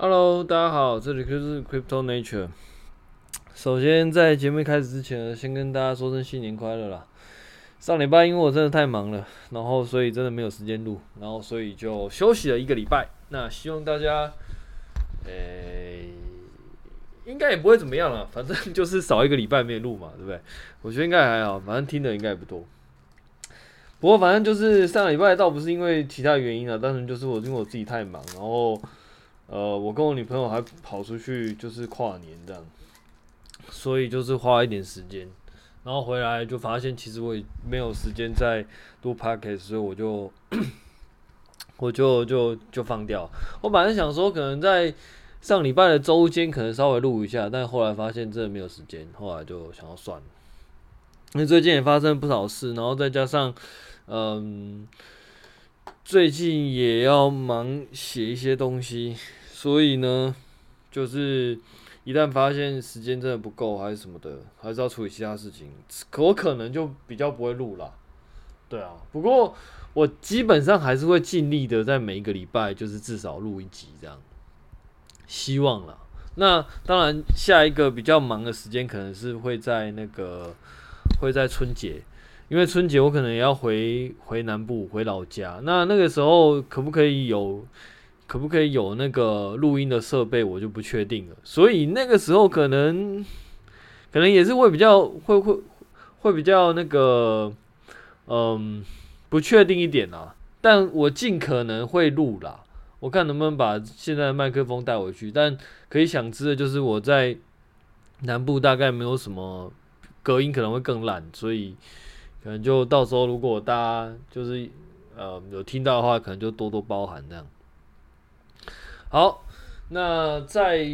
Hello，大家好，这里就是 Crypto Nature。首先，在节目开始之前，先跟大家说声新年快乐啦！上礼拜因为我真的太忙了，然后所以真的没有时间录，然后所以就休息了一个礼拜。那希望大家，诶、应该也不会怎么样了，反正就是少一个礼拜没录嘛，对不对？我觉得应该还好，反正听的应该也不多。不过反正就是上礼拜倒不是因为其他原因啊，单纯就是我因为我自己太忙，然后。呃，我跟我女朋友还跑出去，就是跨年这样，所以就是花一点时间，然后回来就发现其实我也没有时间再录 p o c a s t 所以我就我就就就放掉。我本来想说可能在上礼拜的周间可能稍微录一下，但后来发现真的没有时间，后来就想要算了。因为最近也发生不少事，然后再加上嗯，最近也要忙写一些东西。所以呢，就是一旦发现时间真的不够，还是什么的，还是要处理其他事情，可我可能就比较不会录了。对啊，不过我基本上还是会尽力的，在每一个礼拜就是至少录一集这样，希望了。那当然，下一个比较忙的时间可能是会在那个会在春节，因为春节我可能也要回回南部回老家，那那个时候可不可以有？可不可以有那个录音的设备，我就不确定了。所以那个时候可能，可能也是会比较会会会比较那个，嗯，不确定一点啦。但我尽可能会录啦，我看能不能把现在的麦克风带回去。但可以想知的就是我在南部大概没有什么隔音，可能会更烂，所以可能就到时候如果大家就是呃有听到的话，可能就多多包涵这样。好，那在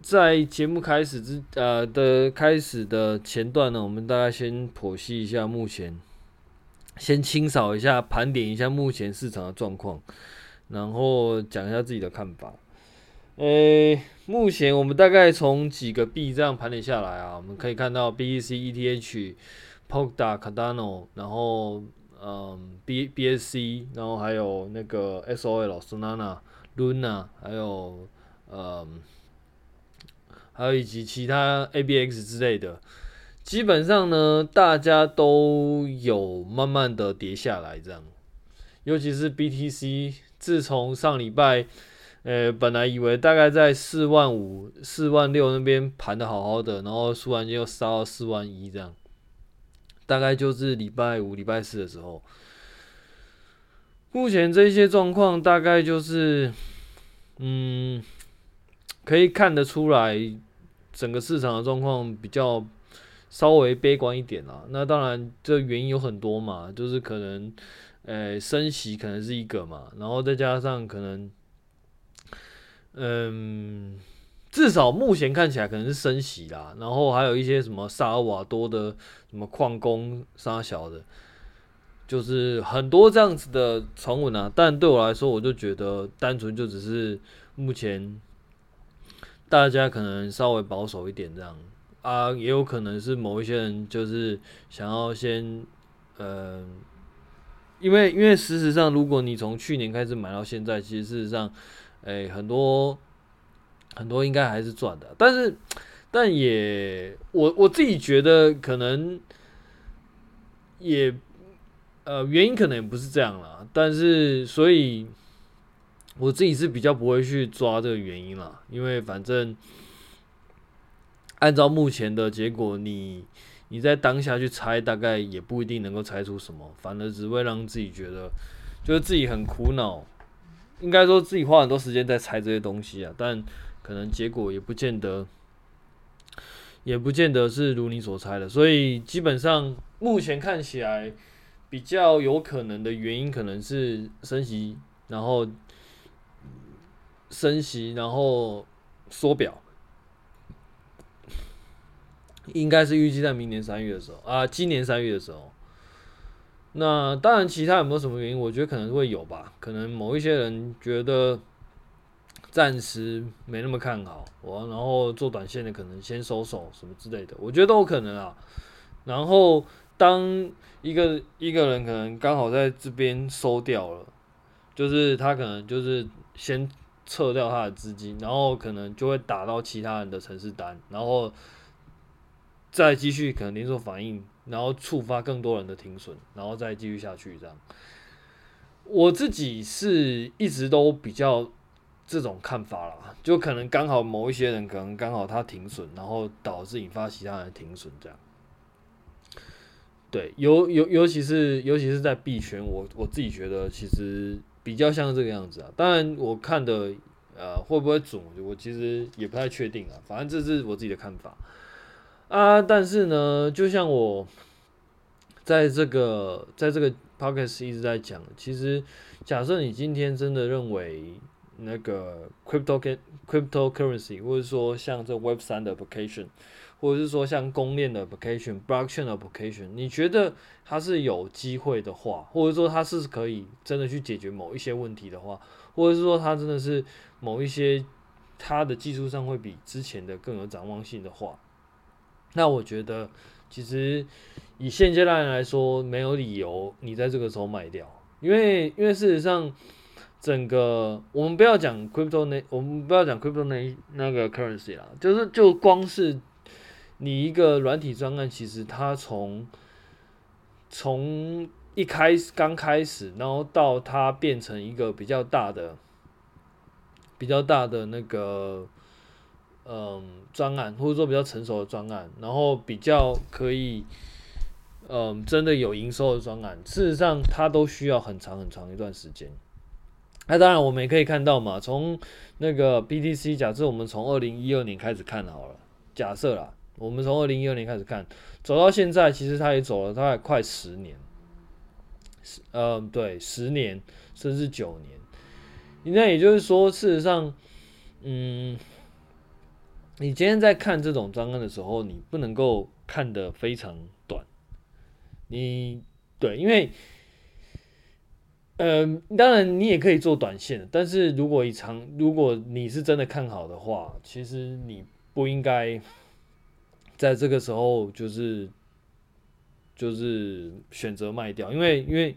在节目开始之呃的开始的前段呢，我们大家先剖析一下目前，先清扫一下，盘点一下目前市场的状况，然后讲一下自己的看法。诶、目前我们大概从几个币这样盘点下来啊，我们可以看到 BEC、ETH、p o k a d o t、Cardano，然后。嗯，B BSC，然后还有那个 SOL、Solana、Luna，还有嗯，还有以及其他 ABX 之类的，基本上呢，大家都有慢慢的跌下来，这样。尤其是 BTC，自从上礼拜，呃，本来以为大概在四万五、四万六那边盘的好好的，然后突然间又杀到四万一这样。大概就是礼拜五、礼拜四的时候，目前这些状况大概就是，嗯，可以看得出来，整个市场的状况比较稍微悲观一点啦。那当然，这原因有很多嘛，就是可能，呃，升息可能是一个嘛，然后再加上可能，嗯。至少目前看起来可能是升息啦，然后还有一些什么萨尔瓦多的什么矿工杀小的，就是很多这样子的传闻啊。但对我来说，我就觉得单纯就只是目前大家可能稍微保守一点这样啊，也有可能是某一些人就是想要先，呃，因为因为事实上，如果你从去年开始买到现在，其实事实上，哎，很多。很多应该还是赚的，但是，但也我我自己觉得可能也呃原因可能也不是这样啦，但是所以我自己是比较不会去抓这个原因啦，因为反正按照目前的结果，你你在当下去猜，大概也不一定能够猜出什么，反而只会让自己觉得就是自己很苦恼，应该说自己花很多时间在猜这些东西啊，但。可能结果也不见得，也不见得是如你所猜的，所以基本上目前看起来比较有可能的原因，可能是升息，然后升息，然后缩表，应该是预计在明年三月的时候啊，今年三月的时候。那当然，其他有没有什么原因？我觉得可能会有吧，可能某一些人觉得。暂时没那么看好我，然后做短线的可能先收手什么之类的，我觉得都有可能啊。然后当一个一个人可能刚好在这边收掉了，就是他可能就是先撤掉他的资金，然后可能就会打到其他人的城市单，然后再继续可能连锁反应，然后触发更多人的停损，然后再继续下去这样。我自己是一直都比较这种看法啦，就可能刚好某一些人可能刚好他停损，然后导致引发其他人停损这样。对，尤尤尤其是尤其是在币圈，我我自己觉得其实比较像这个样子啊。当然，我看的呃会不会准，我其实也不太确定啊。反正这是我自己的看法啊。但是呢，就像我在这个在这个 podcast 一直在讲，其实假设你今天真的认为那个 crypto cryptocurrency，或者说像这 Web 三的 application。或者是说像公链的 application、blockchain application，你觉得它是有机会的话，或者说它是可以真的去解决某一些问题的话，或者是说它真的是某一些它的技术上会比之前的更有展望性的话，那我觉得其实以现阶段来说，没有理由你在这个时候卖掉，因为因为事实上整个我们不要讲 crypto 那我们不要讲 crypto 那那个 currency 啦，就是就光是。你一个软体专案，其实它从从一开始刚开始，然后到它变成一个比较大的、比较大的那个嗯专案，或者说比较成熟的专案，然后比较可以嗯真的有营收的专案，事实上它都需要很长很长一段时间。那当然，我们也可以看到嘛，从那个 BTC，假设我们从二零一二年开始看好了，假设啦。我们从二零一二年开始看，走到现在，其实它也走了大概快十年，十，呃，对，十年甚至九年。那也就是说，事实上，嗯，你今天在看这种专案的时候，你不能够看得非常短。你对，因为，呃，当然你也可以做短线，但是如果以长，如果你是真的看好的话，其实你不应该。在这个时候，就是就是选择卖掉，因为因为，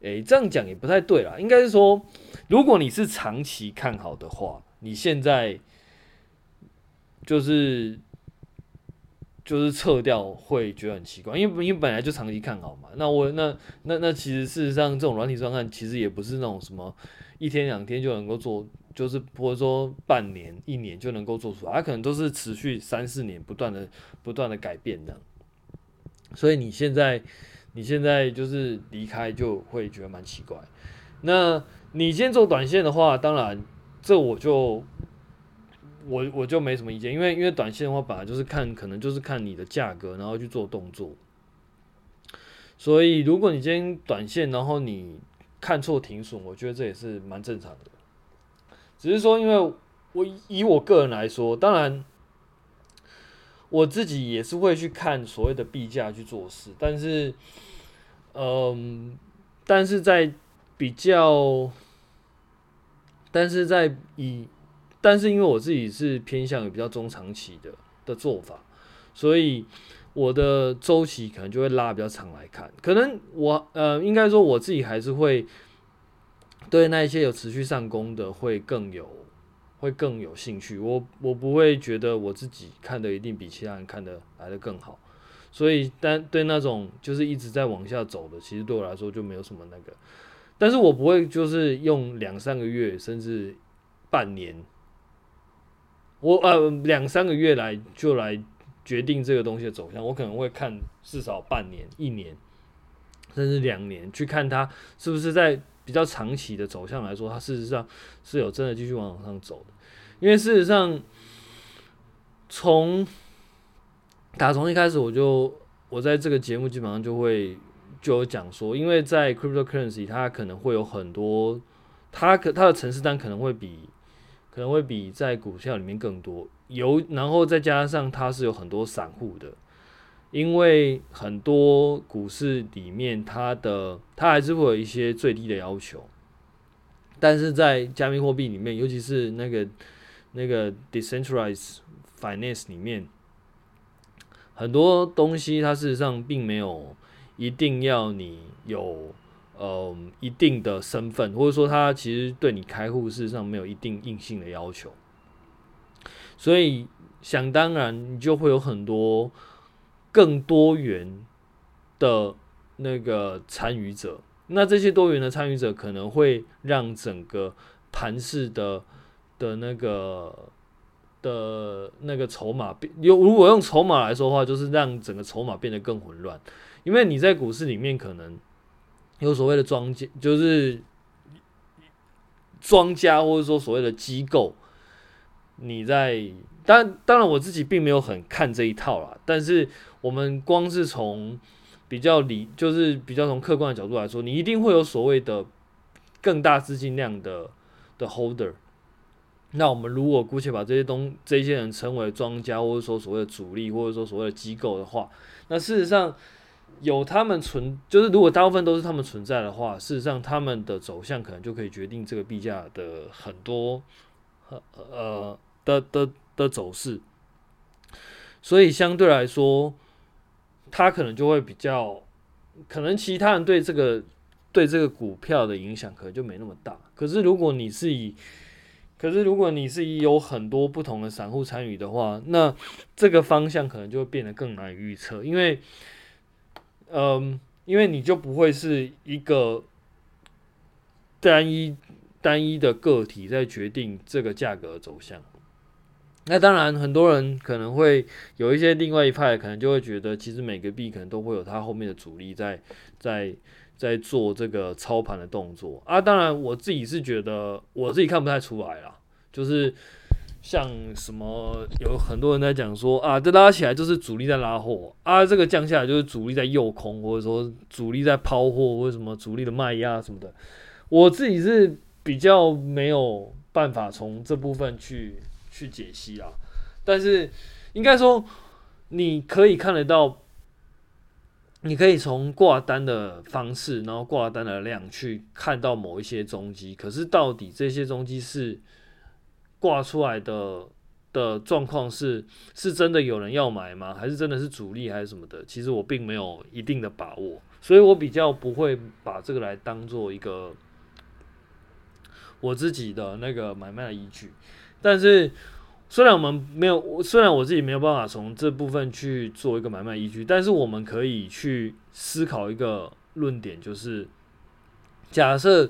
诶，这样讲也不太对啦。应该是说，如果你是长期看好的话，你现在就是就是撤掉会觉得很奇怪，因为因为本来就长期看好嘛。那我那那那其实事实上，这种软体专案其实也不是那种什么一天两天就能够做。就是或者说半年、一年就能够做出来，它可能都是持续三四年不断的、不断的改变的。所以你现在、你现在就是离开，就会觉得蛮奇怪。那你先做短线的话，当然这我就我我就没什么意见，因为因为短线的话，本来就是看可能就是看你的价格，然后去做动作。所以如果你今天短线，然后你看错停损，我觉得这也是蛮正常的。只是说，因为我以我个人来说，当然我自己也是会去看所谓的币价去做事，但是，嗯，但是在比较，但是在以，但是因为我自己是偏向于比较中长期的的做法，所以我的周期可能就会拉比较长来看，可能我呃，应该说我自己还是会。对那一些有持续上攻的会更有，会更有兴趣。我我不会觉得我自己看的一定比其他人看的来的更好，所以但对那种就是一直在往下走的，其实对我来说就没有什么那个。但是我不会就是用两三个月甚至半年，我呃两三个月来就来决定这个东西的走向。我可能会看至少半年、一年，甚至两年，去看它是不是在。比较长期的走向来说，它事实上是有真的继续往上走的，因为事实上从打从一开始我就我在这个节目基本上就会就有讲说，因为在 cryptocurrency 它可能会有很多，它可它的程式单可能会比可能会比在股票里面更多，有然后再加上它是有很多散户的。因为很多股市里面，它的它还是会有一些最低的要求，但是在加密货币里面，尤其是那个那个 decentralized finance 里面，很多东西它事实上并没有一定要你有呃一定的身份，或者说他其实对你开户事实上没有一定硬性的要求，所以想当然你就会有很多更多元的那个参与者。那这些多元的参与者可能会让整个盘式的的那个的那个筹码变，有如果用筹码来说的话，就是让整个筹码变得更混乱。因为你在股市里面可能有所谓的庄家，就是庄家或者说所谓的机构，你在当当然我自己并没有很看这一套啦，但是我们光是从比较理，就是比较从客观的角度来说，你一定会有所谓的更大资金量的的 holder。那我们如果姑且把这些东这些人称为庄家，或者说所谓的主力，或者说所谓的机构的话，那事实上有他们存，就是如果大部分都是他们存在的话，事实上他们的走向可能就可以决定这个币价的很多呃的的的走势。所以相对来说。他可能就会比较，可能其他人对这个对这个股票的影响可能就没那么大。可是如果你是以，可是如果你是以有很多不同的散户参与的话，那这个方向可能就会变得更难预测，因为，嗯，因为你就不会是一个单一单一的个体在决定这个价格走向。那当然，很多人可能会有一些另外一派，可能就会觉得，其实每个币可能都会有它后面的主力在在在做这个操盘的动作啊。当然，我自己是觉得我自己看不太出来啦，就是像什么有很多人在讲说啊，这拉起来就是主力在拉货啊，这个降下来就是主力在诱空，或者说主力在抛货，或者什么主力的卖压什么的。我自己是比较没有办法从这部分去。去解析啊，但是应该说，你可以看得到，你可以从挂单的方式，然后挂单的量去看到某一些踪迹。可是到底这些踪迹是挂出来的的状况是是真的有人要买吗？还是真的是主力还是什么的？其实我并没有一定的把握，所以我比较不会把这个来当做一个我自己的那个买卖的依据。但是，虽然我们没有，虽然我自己没有办法从这部分去做一个买卖依据，但是我们可以去思考一个论点，就是假设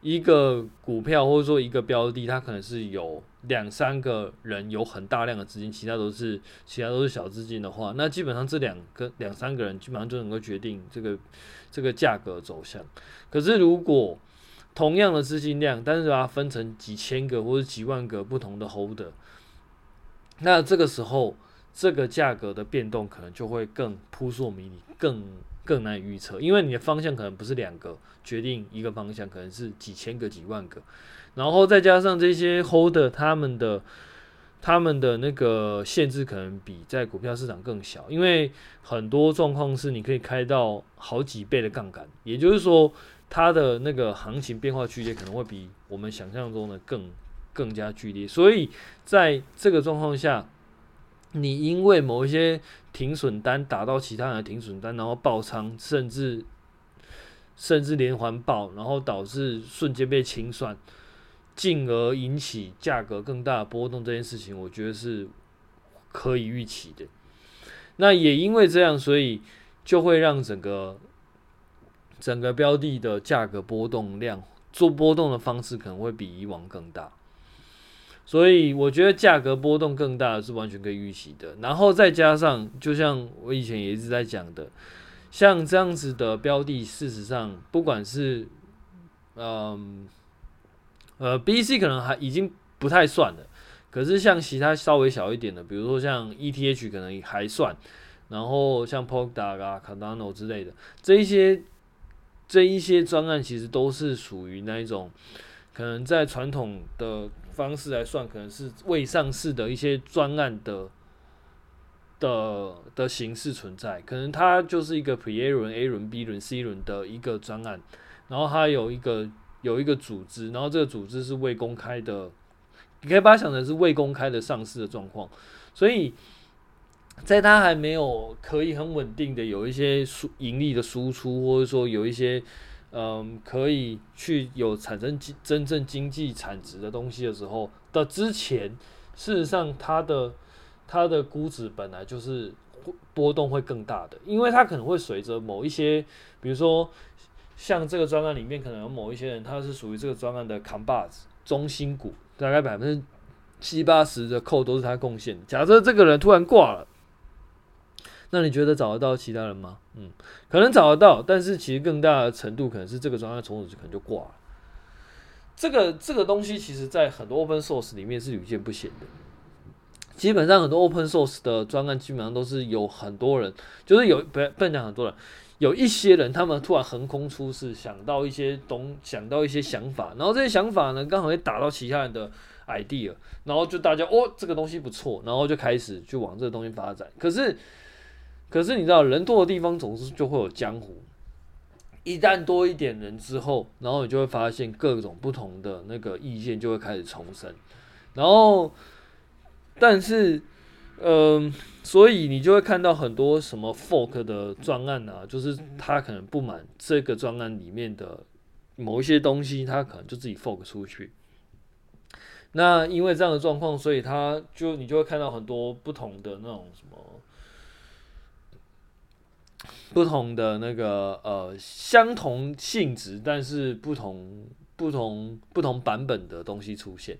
一个股票或者说一个标的，它可能是有两三个人有很大量的资金，其他都是其他都是小资金的话，那基本上这两个两三个人基本上就能够决定这个这个价格走向。可是如果同样的资金量，但是把它分成几千个或者几万个不同的 holder，那这个时候这个价格的变动可能就会更扑朔迷离，更更难预测，因为你的方向可能不是两个决定一个方向，可能是几千个、几万个，然后再加上这些 holder 他们的他们的那个限制可能比在股票市场更小，因为很多状况是你可以开到好几倍的杠杆，也就是说。它的那个行情变化区间可能会比我们想象中的更更加剧烈，所以在这个状况下，你因为某一些停损单打到其他人的停损单，然后爆仓，甚至甚至连环爆，然后导致瞬间被清算，进而引起价格更大的波动，这件事情我觉得是可以预期的。那也因为这样，所以就会让整个。整个标的的价格波动量，做波动的方式可能会比以往更大，所以我觉得价格波动更大是完全可以预期的。然后再加上，就像我以前也一直在讲的，像这样子的标的，事实上不管是嗯呃 BC 可能还已经不太算了，可是像其他稍微小一点的，比如说像 ETH 可能还算，然后像 Polkadot 啊、Cardano 之类的这一些。这一些专案其实都是属于那一种，可能在传统的方式来算，可能是未上市的一些专案的的的形式存在。可能它就是一个 Pre-A 轮、A 轮、B 轮、C 轮的一个专案，然后它有一个有一个组织，然后这个组织是未公开的，你可以把它想成是未公开的上市的状况，所以。在它还没有可以很稳定的有一些输盈利的输出，或者说有一些嗯，可以去有产生经真正经济产值的东西的时候的之前，事实上它的它的估值本来就是波动会更大的，因为它可能会随着某一些，比如说像这个专案里面可能有某一些人，他是属于这个专案的扛把子、中心股，大概百分之七八十的扣都是他贡献。假设这个人突然挂了。那你觉得找得到其他人吗？嗯，可能找得到，但是其实更大的程度可能是这个专案从此可能就挂了。这个这个东西其实在很多 open source 里面是屡见不鲜的。基本上很多 open source 的专案基本上都是有很多人，就是有不不讲很多人，有一些人他们突然横空出世，想到一些东想到一些想法，然后这些想法呢刚好会打到其他人的 idea，然后就大家哦这个东西不错，然后就开始就往这个东西发展。可是可是你知道，人多的地方总是就会有江湖。一旦多一点人之后，然后你就会发现各种不同的那个意见就会开始重生。然后，但是，嗯、所以你就会看到很多什么 fork 的专案啊，就是他可能不满这个专案里面的某一些东西，他可能就自己 fork 出去。那因为这样的状况，所以他就你就会看到很多不同的那种什么。不同的那个呃，相同性质，但是不同不同不同版本的东西出现。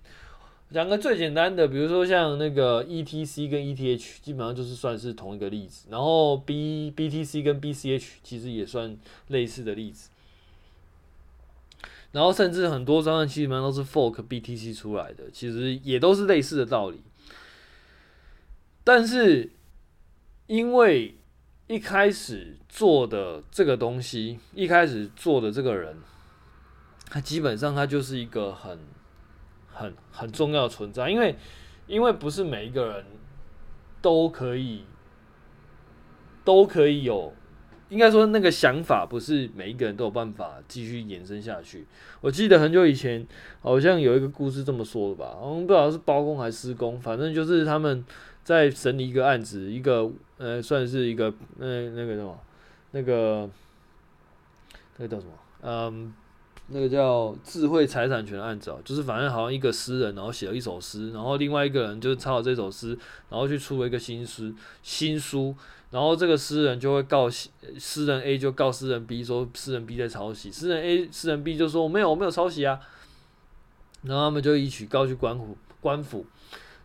讲个最简单的，比如说像那个 ETC 跟 ETH，基本上就是算是同一个例子。然后 B BTC 跟 BCH 其实也算类似的例子。然后甚至很多专案基本上都是 fork BTC 出来的，其实也都是类似的道理。但是因为一开始做的这个东西，一开始做的这个人，他基本上他就是一个很、很、很重要的存在，因为，因为不是每一个人都可以，都可以有，应该说那个想法不是每一个人都有办法继续延伸下去。我记得很久以前好像有一个故事这么说的吧，我们不知道是包工还是施工，反正就是他们。在审理一个案子，一个呃，算是一个呃，那个什么，那个那个叫什么？嗯，那个叫智慧财产权的案子哦，就是反正好像一个诗人，然后写了一首诗，然后另外一个人就抄了这首诗，然后去出了一个新诗新书，然后这个诗人就会告诗人 A 就告诗人 B 说诗人 B 在抄袭，诗人 A 诗人 B 就说我没有我没有抄袭啊，然后他们就一起告去官府官府，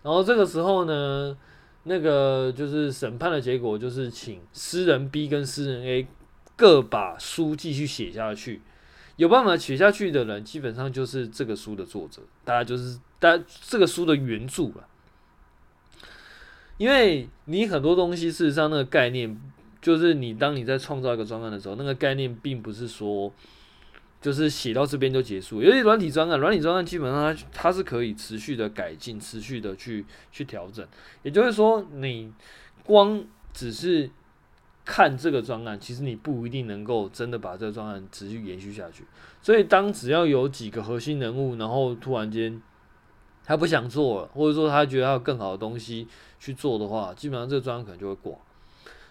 然后这个时候呢。那个就是审判的结果，就是请私人 B 跟私人 A 各把书继续写下去。有办法写下去的人，基本上就是这个书的作者，大家就是大家这个书的原著了。因为你很多东西，事实上那个概念，就是你当你在创造一个专案的时候，那个概念并不是说。就是写到这边就结束，尤其软体专案，软体专案基本上它它是可以持续的改进，持续的去去调整。也就是说，你光只是看这个专案，其实你不一定能够真的把这个专案持续延续下去。所以，当只要有几个核心人物，然后突然间他不想做了，或者说他觉得他有更好的东西去做的话，基本上这个专案可能就会挂。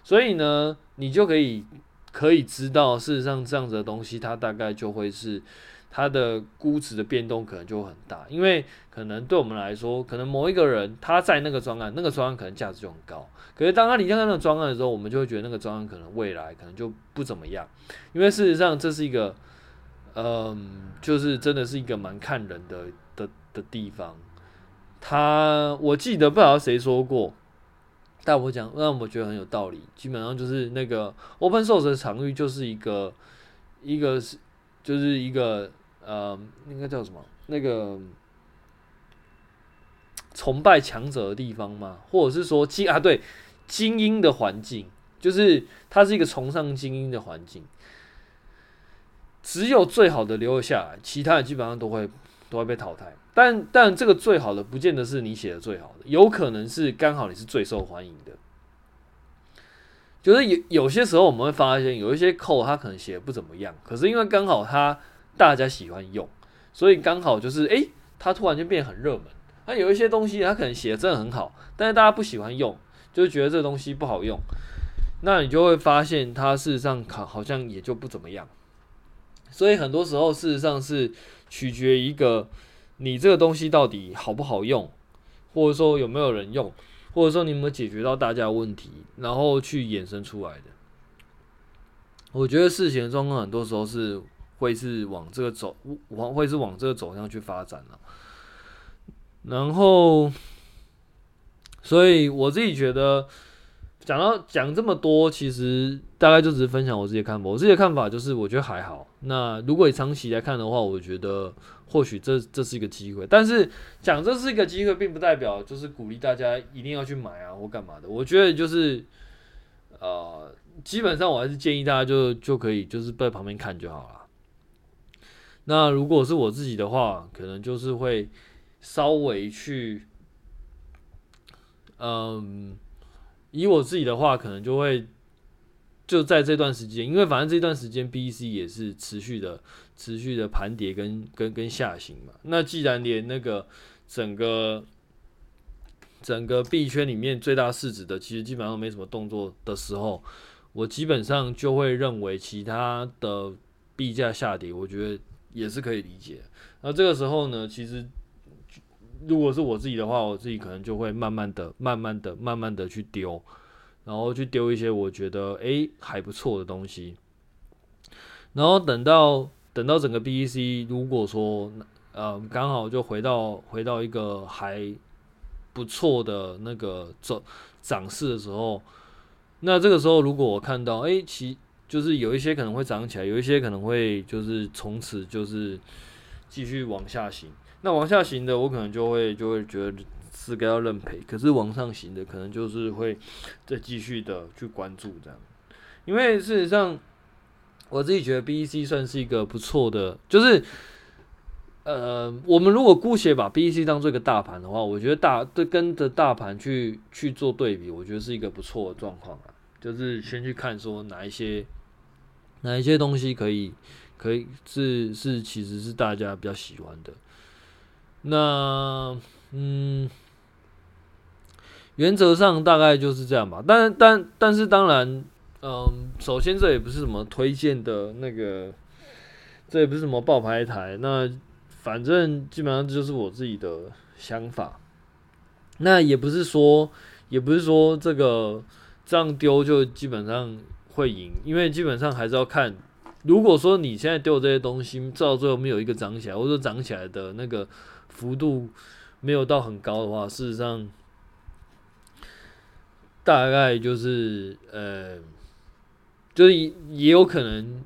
所以呢，你就可以。可以知道，事实上这样子的东西，它大概就会是它的估值的变动可能就很大，因为可能对我们来说，可能某一个人他在那个专案，那个专案可能价值就很高，可是当他离开那个专案的时候，我们就会觉得那个专案可能未来可能就不怎么样，因为事实上这是一个，嗯，就是真的是一个蛮看人的的的地方。他我记得不知道谁说过。但我讲，让我觉得很有道理。基本上就是那个 open source 的场域，就是一个一个是就是一个呃，应该叫什么？那个崇拜强者的地方吗？或者是说精啊？对，精英的环境，就是它是一个崇尚精英的环境。只有最好的留了下来，其他的基本上都会都会被淘汰。但但这个最好的不见得是你写的最好的，有可能是刚好你是最受欢迎的。就是有有些时候我们会发现，有一些 code 它可能写的不怎么样，可是因为刚好它大家喜欢用，所以刚好就是诶，它突然就变得很热门。那有一些东西它可能写的真的很好，但是大家不喜欢用，就是觉得这东西不好用，那你就会发现它事实上好好像也就不怎么样。所以很多时候事实上是取决一个你这个东西到底好不好用，或者说有没有人用，或者说你有没有解决到大家的问题，然后去衍生出来的。我觉得事情的状况很多时候是会是往这个走，往会是往这个走向去发展了。然后，所以我自己觉得，讲到讲这么多，其实大概就只是分享我自己的看法。我自己的看法就是，我觉得还好。那如果你长期来看的话，我觉得或许这这是一个机会。但是讲这是一个机会，并不代表就是鼓励大家一定要去买啊或干嘛的。我觉得就是，呃。基本上我还是建议大家就就可以就是在旁边看就好了。那如果是我自己的话，可能就是会稍微去，嗯，以我自己的话，可能就会就在这段时间，因为反正这段时间 BEC 也是持续的、持续的盘跌跟跟跟下行嘛。那既然连那个整个整个币圈里面最大市值的，其实基本上没什么动作的时候。我基本上就会认为其他的币价下跌，我觉得也是可以理解。那这个时候呢，其实如果是我自己的话，我自己可能就会慢慢的、慢慢的、慢慢的去丢，然后去丢一些我觉得诶还不错的东西。然后等到等到整个 BEC 如果说呃刚好就回到回到一个还不错的那个走涨势的时候。那这个时候，如果我看到，哎，其就是有一些可能会涨起来，有一些可能会就是从此就是继续往下行。那往下行的，我可能就会就会觉得是该要认赔。可是往上行的，可能就是会再继续的去关注这样。因为事实上，我自己觉得 BEC 算是一个不错的，就是呃，我们如果姑且把 BEC 当做一个大盘的话，我觉得大对跟着大盘去去做对比，我觉得是一个不错的状况啊。就是先去看说哪一些哪一些东西可以可以是是其实是大家比较喜欢的。那嗯，原则上大概就是这样吧。但但但是当然，嗯，首先这也不是什么推荐的那个，这也不是什么爆牌台。那反正基本上就是我自己的想法。那也不是说也不是说这个。这样丢就基本上会赢，因为基本上还是要看。如果说你现在丢这些东西，到最后没有一个涨起来，或者涨起来的那个幅度没有到很高的话，事实上大概就是呃，就是也有可能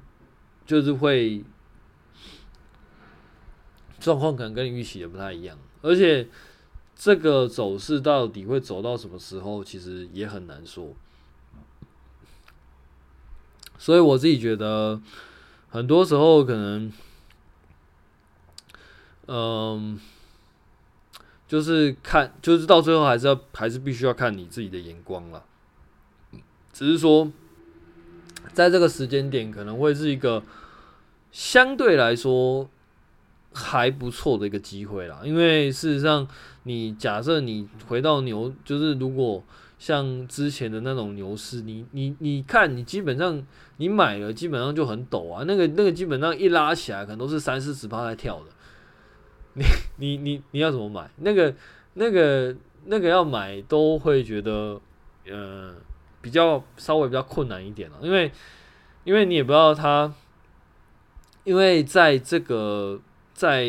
就是会状况可能跟预期的不太一样，而且这个走势到底会走到什么时候，其实也很难说。所以我自己觉得，很多时候可能，嗯，就是看，就是到最后还是要，还是必须要看你自己的眼光了。只是说，在这个时间点，可能会是一个相对来说还不错的一个机会啦。因为事实上，你假设你回到牛，就是如果。像之前的那种牛市，你你你看，你基本上你买了，基本上就很陡啊。那个那个基本上一拉起来，可能都是三四十趴在跳的。你你你你要怎么买？那个那个那个要买都会觉得，呃，比较稍微比较困难一点了，因为因为你也不知道它，因为在这个在。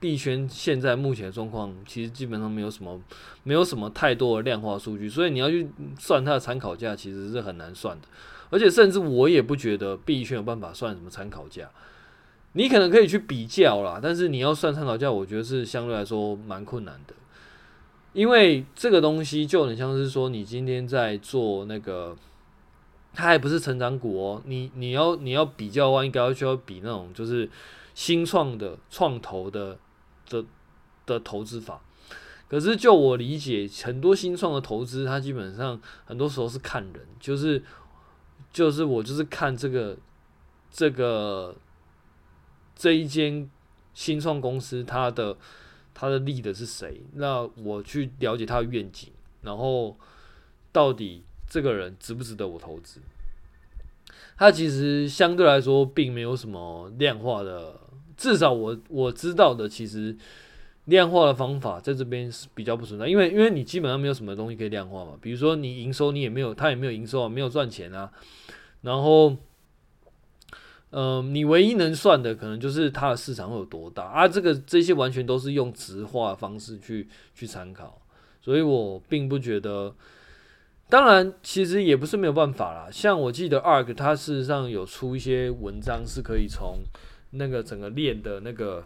币圈现在目前状况，其实基本上没有什么，没有什么太多的量化数据，所以你要去算它的参考价，其实是很难算的。而且甚至我也不觉得币圈有办法算什么参考价。你可能可以去比较啦，但是你要算参考价，我觉得是相对来说蛮困难的。因为这个东西就很像是说，你今天在做那个，它还不是成长股哦，你你要你要比较的话，应该要需要比那种就是新创的创投的。的的投资法，可是就我理解，很多新创的投资，它基本上很多时候是看人，就是就是我就是看这个这个这一间新创公司，它的它的立的是谁，那我去了解它的愿景，然后到底这个人值不值得我投资？它其实相对来说并没有什么量化的，至少我我知道的，其实量化的方法在这边是比较不存在，因为因为你基本上没有什么东西可以量化嘛，比如说你营收你也没有，他也没有营收啊，没有赚钱啊，然后，呃，你唯一能算的可能就是它的市场会有多大啊，这个这些完全都是用直化方式去去参考，所以我并不觉得。当然，其实也不是没有办法啦。像我记得 ARK 它事实上有出一些文章，是可以从那个整个链的那个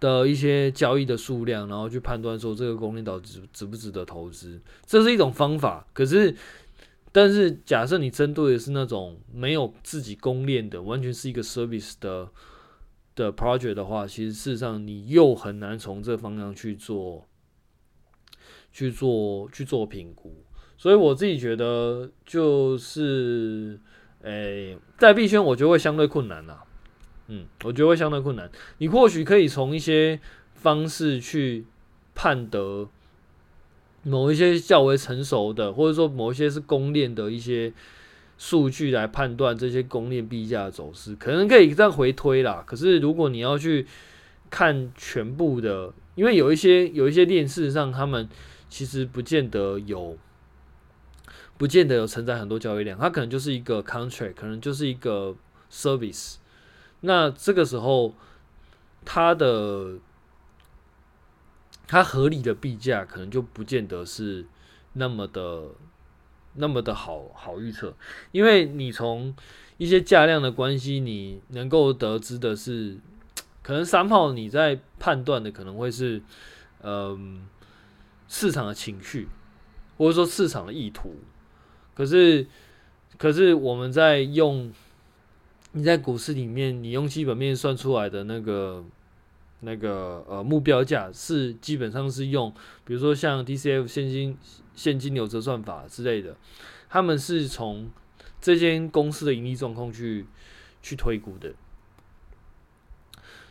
的一些交易的数量，然后去判断说这个公链到底值值不值得投资。这是一种方法。可是，但是假设你针对的是那种没有自己公链的，完全是一个 service 的的 project 的话，其实事实上你又很难从这方向去做。去做去做评估，所以我自己觉得就是，诶、在币圈我觉得会相对困难啦，嗯，我觉得会相对困难。你或许可以从一些方式去判得某一些较为成熟的，或者说某一些是公链的一些数据来判断这些公链币价的走势，可能可以这样回推啦。可是如果你要去看全部的，因为有一些有一些链，事实上他们。其实不见得有，不见得有承载很多交易量，它可能就是一个 contract，可能就是一个 service。那这个时候，它的它合理的币价可能就不见得是那么的那么的好好预测，因为你从一些价量的关系，你能够得知的是，可能三号你在判断的可能会是，嗯。市场的情绪，或者说市场的意图，可是，可是我们在用你在股市里面，你用基本面算出来的那个那个呃目标价，是基本上是用，比如说像 DCF 现金现金流折算法之类的，他们是从这间公司的盈利状况去去推估的。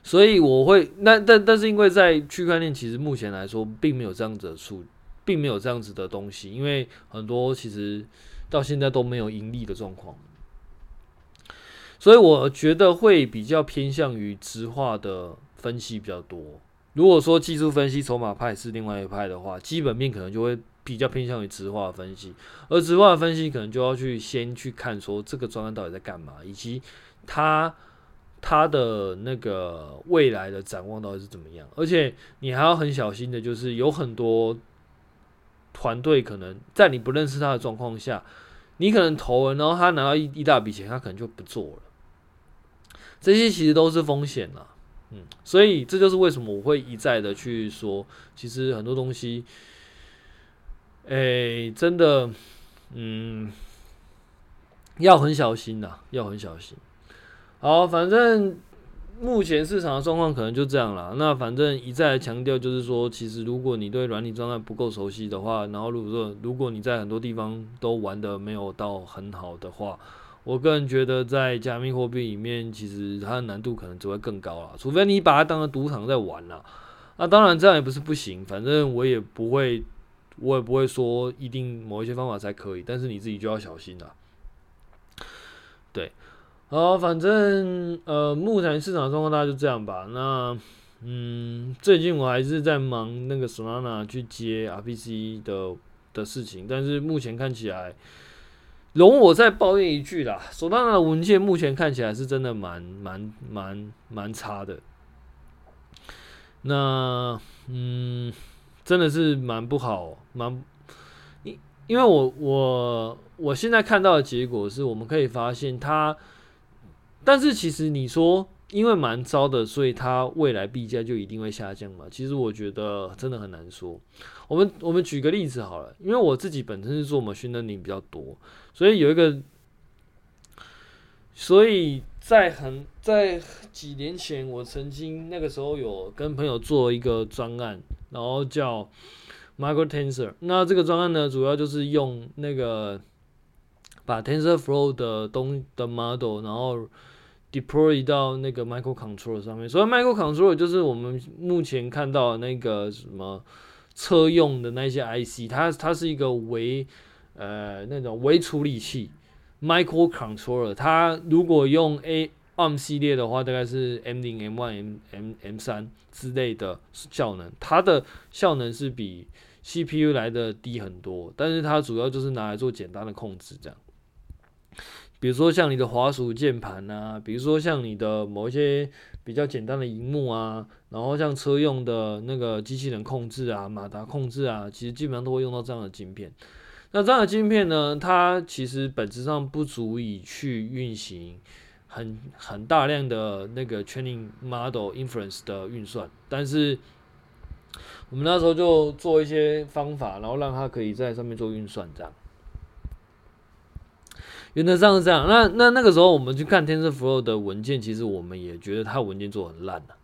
所以我会那但但是因为在区块链其实目前来说并没有这样子的数，并没有这样子的东西，因为很多其实到现在都没有盈利的状况，所以我觉得会比较偏向于直化的分析比较多。如果说技术分析筹码派是另外一派的话，基本面可能就会比较偏向于直化分析，而直化分析可能就要去先去看说这个专案到底在干嘛，以及它。它的那个未来的展望到底是怎么样？而且你还要很小心的，就是有很多团队可能在你不认识他的状况下，你可能投了，然后他拿到一一大笔钱，他可能就不做了。这些其实都是风险啦，嗯，所以这就是为什么我会一再的去说，其实很多东西，哎，真的，嗯，要很小心呐，要很小心。好，反正目前市场的状况可能就这样了。那反正一再强调，就是说，其实如果你对软体状态不够熟悉的话，然后如果说如果你在很多地方都玩的没有到很好的话，我个人觉得在加密货币里面，其实它的难度可能只会更高了。除非你把它当成赌场在玩了，那当然这样也不是不行。反正我也不会，我也不会说一定某一些方法才可以，但是你自己就要小心了。对。好，反正呃，目前市场状况大概就这样吧。那嗯，最近我还是在忙那个 Solana 去接 RPC 的的事情，但是目前看起来，容我再抱怨一句啦，Solana 的文件目前看起来是真的蛮蛮蛮蛮差的。那嗯，真的是蛮不好，蛮因因为我我我现在看到的结果是，我们可以发现它。但是其实你说，因为蛮糟的，所以它未来币价就一定会下降嘛？其实我觉得真的很难说。我们我们举个例子好了，因为我自己本身是做 machine learning 比较多，所以有一个，所以在很在几年前，我曾经那个时候有跟朋友做一个专案，然后叫 Micro Tensor。那这个专案呢，主要就是用那个把 TensorFlow 的东的 model，然后 deploy 到那个 microcontroller 上面，所以 microcontroller 就是我们目前看到的那个什么车用的那些 IC，它它是一个微呃那种微处理器，microcontroller，它如果用 A ARM 系列的话，大概是 M 零、M one、M M M 三之类的效能，它的效能是比 CPU 来的低很多，但是它主要就是拿来做简单的控制，这样。比如说像你的滑鼠键盘啊，比如说像你的某一些比较简单的荧幕啊，然后像车用的那个机器人控制啊、马达控制啊，其实基本上都会用到这样的晶片。那这样的晶片呢，它其实本质上不足以去运行很很大量的那个 training model inference 的运算，但是我们那时候就做一些方法，然后让它可以在上面做运算，这样。原则上是这样。那那那个时候我们去看 TensorFlow 的文件，其实我们也觉得它文件做很烂的，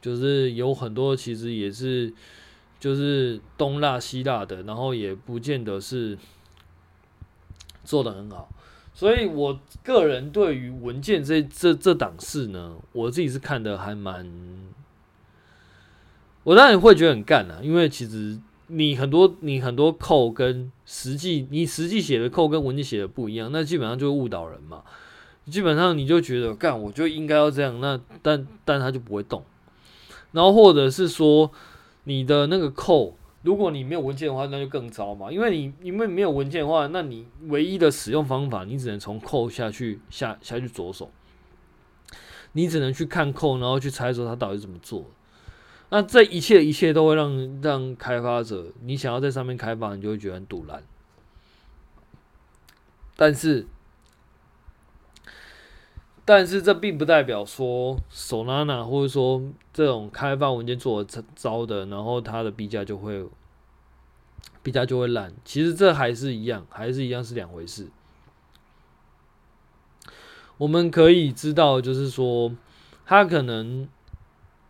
就是有很多其实也是就是东拉西拉的，然后也不见得是做的很好。所以我个人对于文件这这这档事呢，我自己是看的还蛮，我当然会觉得很干啊，因为其实。你很多你很多扣跟实际你实际写的扣跟文件写的不一样，那基本上就误导人嘛。基本上你就觉得干，我就应该要这样，那但但它就不会动。然后或者是说你的那个扣如果你没有文件的话，那就更糟嘛。因为你因为没有文件的话，那你唯一的使用方法，你只能从扣下去下下去着手，你只能去看扣然后去猜说他到底怎么做。那这一切一切都会让让开发者，你想要在上面开发，你就会觉得很赌烂。但是，但是这并不代表说 Solana 或者说这种开发文件做的糟的，然后它的币价就会币价就会烂。其实这还是一样，还是一样是两回事。我们可以知道，就是说它可能。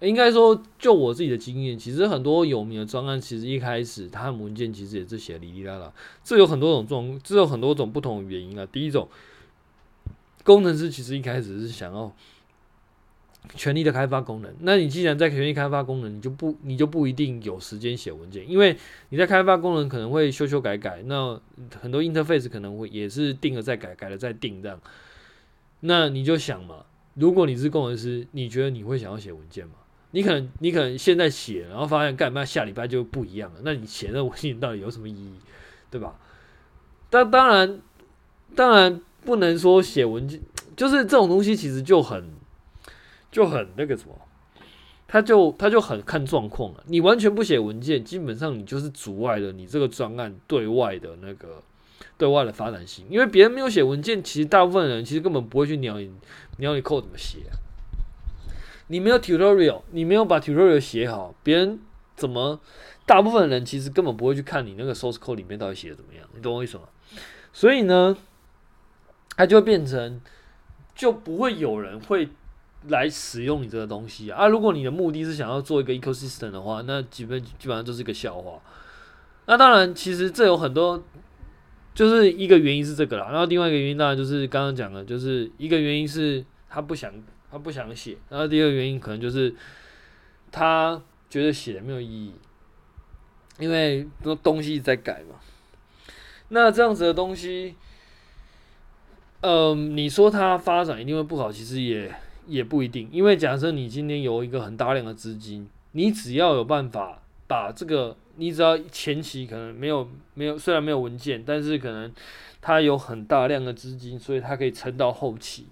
应该说，就我自己的经验，其实很多有名的专案，其实一开始它的文件其实也是写哩哩啦啦。这有很多种状，这有很多种不同的原因啊。第一种，工程师其实一开始是想要全力的开发功能。那你既然在全力开发功能，你就不你就不一定有时间写文件，因为你在开发功能可能会修修改改，那很多 interface 可能会也是定了再改，改了再定这样。那你就想嘛，如果你是工程师，你觉得你会想要写文件吗？你可能你可能现在写，然后发现干嘛下礼拜就不一样了。那你写那文件到底有什么意义，对吧？但当然，当然不能说写文件就是这种东西，其实就很就很那个什么，他就他就很看状况了。你完全不写文件，基本上你就是阻碍了你这个专案对外的那个对外的发展性。因为别人没有写文件，其实大部分人其实根本不会去鸟你鸟你扣怎么写。你没有 tutorial，你没有把 tutorial 写好，别人怎么？大部分人其实根本不会去看你那个 source code 里面到底写的怎么样，你懂我意思吗？所以呢，它就会变成就不会有人会来使用你这个东西啊。啊如果你的目的是想要做一个 ecosystem 的话，那基本基本上就是一个笑话。那当然，其实这有很多，就是一个原因是这个啦。然后另外一个原因当然就是刚刚讲的，就是一个原因是他不想。他不想写，然后第二个原因可能就是他觉得写没有意义，因为东西在改嘛。那这样子的东西，嗯、你说它发展一定会不好，其实也也不一定。因为假设你今天有一个很大量的资金，你只要有办法把这个，你只要前期可能没有没有，虽然没有文件，但是可能它有很大量的资金，所以它可以撑到后期。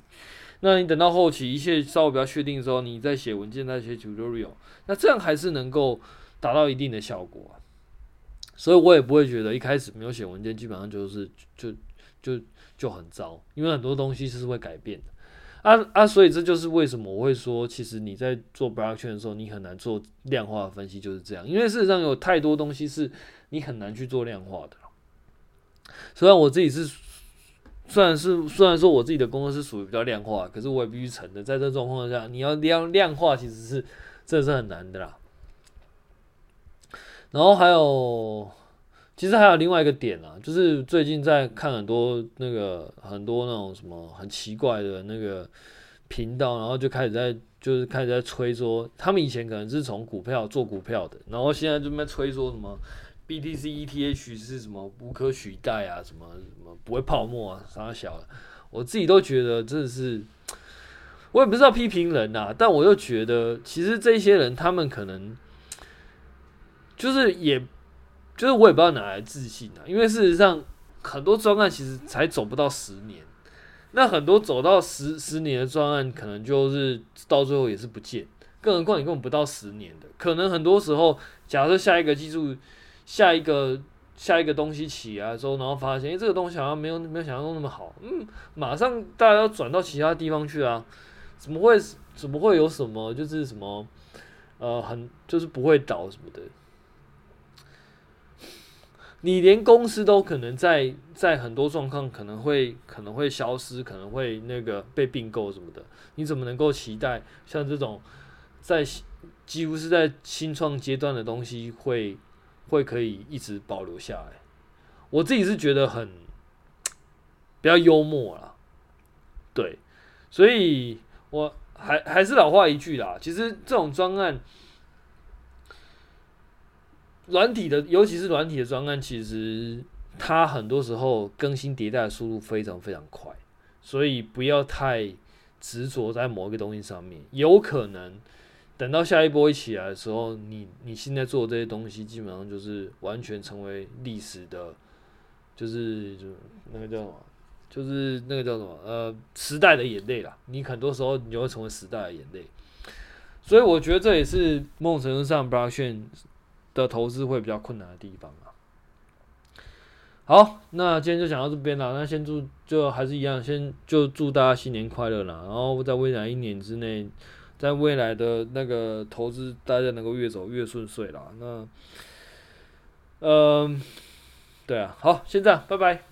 那你等到后期一切稍微比较确定的时候，你再写文件，再写 tutorial，那这样还是能够达到一定的效果。所以我也不会觉得一开始没有写文件，基本上就是就就就很糟，因为很多东西是会改变的啊啊！所以这就是为什么我会说，其实你在做 blockchain 的时候，你很难做量化的分析，就是这样，因为事实上有太多东西是你很难去做量化的。虽然我自己是。虽然是虽然说我自己的工作是属于比较量化，可是我也必须承认，在这状况下，你要量量化其实是真的是很难的啦。然后还有，其实还有另外一个点啊，就是最近在看很多那个很多那种什么很奇怪的那个频道，然后就开始在就是开始在吹说，他们以前可能是从股票做股票的，然后现在就在吹说什么。BTC ETH 是什么无可取代啊，什么什么不会泡沫啊，啥小的，我自己都觉得真的是，我也不知道批评人呐、啊，但我又觉得其实这些人他们可能就是也就是我也不知道哪来自信啊，因为事实上很多专案其实才走不到十年。那很多走到十十年的专案，可能就是到最后也是不见。更何况你根本不到十年的，可能很多时候，假设下一个技术、下一个下一个东西起来之后，然后发现，诶、欸，这个东西好像没有没有想象中那么好，嗯，马上大家要转到其他地方去啊？怎么会怎么会有什么就是什么呃，很就是不会倒什么的？你连公司都可能在在很多状况可能会可能会消失，可能会那个被并购什么的，你怎么能够期待像这种在几乎是在新创阶段的东西会会可以一直保留下来？我自己是觉得很 比较幽默啦，对，所以我还还是老话一句啦，其实这种专案。软体的，尤其是软体的专案，其实它很多时候更新迭代的速度非常非常快，所以不要太执着在某一个东西上面。有可能等到下一波一起来的时候，你你现在做的这些东西，基本上就是完全成为历史的，就是就那个叫什么，就是那个叫什么，呃，时代的眼泪啦。你很多时候你就会成为时代的眼泪，所以我觉得这也是某种程度上 Blockchain 的投资会比较困难的地方啊。好，那今天就讲到这边了。那先祝，就还是一样，先就祝大家新年快乐啦。然后在未来一年之内，在未来的那个投资，大家能够越走越顺遂啦。那，嗯、对啊，好，先这样，拜拜。